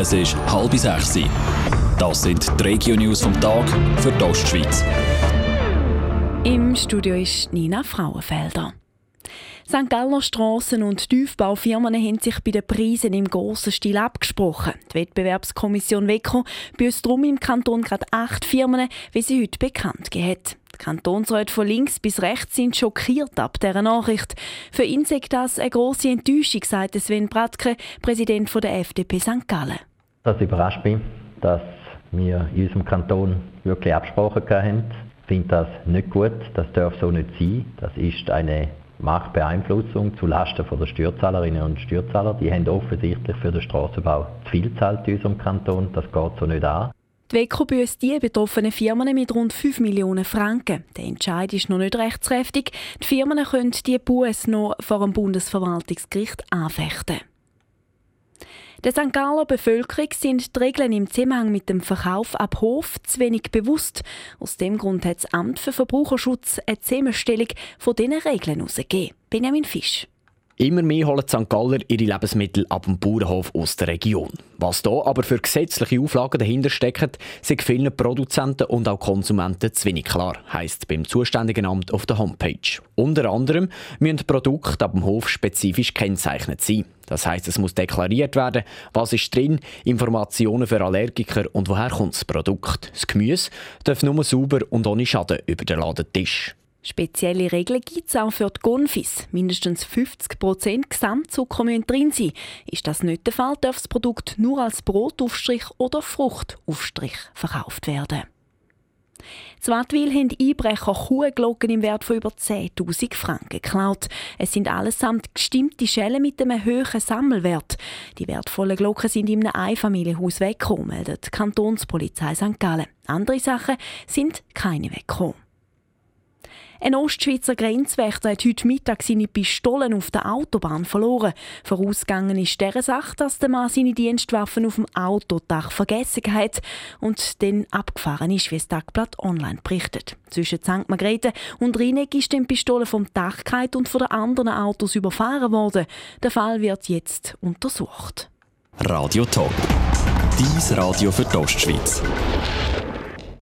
Es ist halb sechs. Das sind die Regio-News vom Tag für die Ostschweiz. Im Studio ist Nina Frauenfelder. St. Galler Strassen und Tiefbaufirmen haben sich bei den Preisen im grossen Stil abgesprochen. Die Wettbewerbskommission WECO büßt darum im Kanton gerade acht Firmen, wie sie heute bekannt gegeben. Kantonsräte von links bis rechts sind schockiert ab dieser Nachricht. Für ihn sagt das eine grosse Enttäuschung, sagt Sven Bratke, Präsident der FDP St. Gallen. Das überrascht mich, dass wir in unserem Kanton wirklich Absprachen haben. Ich finde das nicht gut, das darf so nicht sein. Das ist eine Marktbeeinflussung zulasten der Steuerzahlerinnen und Steuerzahler. Die haben offensichtlich für den Straßenbau zu viel gezahlt in unserem Kanton. Das geht so nicht an. Die WECO büßt die betroffenen Firmen mit rund 5 Millionen Franken. Der Entscheid ist noch nicht rechtskräftig. Die Firmen können die Buß noch vor dem Bundesverwaltungsgericht anfechten. Der St. Galler Bevölkerung sind die Regeln im Zusammenhang mit dem Verkauf ab Hof zu wenig bewusst. Aus dem Grund hat das Amt für Verbraucherschutz eine Zusammenstellung von diesen Regeln herausgegeben. Benjamin Fisch. Immer mehr holen St. Galler ihre Lebensmittel ab dem Bauernhof aus der Region. Was da aber für gesetzliche Auflagen dahinter stecken, sind vielen Produzenten und auch Konsumenten zu wenig klar, heisst beim zuständigen Amt auf der Homepage. Unter anderem müssen Produkte ab dem Hof spezifisch kennzeichnet sein. Das heisst, es muss deklariert werden, was ist drin, Informationen für Allergiker und woher kommt das Produkt. Das Gemüse darf nur sauber und ohne Schaden über den Ladentisch. Spezielle Regeln gibt es auch für die Gonfis. Mindestens 50% Gesamtzucker müssen drin sein. Ist das nicht der Fall, darf das Produkt nur als Brotaufstrich oder Fruchtaufstrich verkauft werden. Zwartwil haben Einbrecher Kuhglocken im Wert von über 10.000 Franken geklaut. Es sind allesamt gestimmte Schellen mit einem hohen Sammelwert. Die wertvollen Glocken sind in einem Einfamilienhaus weggekommen, meldet die Kantonspolizei St. Gallen. Andere Sachen sind keine weggekommen. Ein Ostschweizer Grenzwächter hat heute Mittag seine Pistolen auf der Autobahn verloren. Vorausgegangen ist der Sache, dass der Mann seine Dienstwaffen auf dem Autodach vergessen hat und dann abgefahren ist, wie das Tagblatt online berichtet. Zwischen St. Margrethe und Rheineck ist die Pistole vom Dach und von den anderen Autos überfahren worden. Der Fall wird jetzt untersucht. Radio Top. Dies Radio für die Ostschweiz.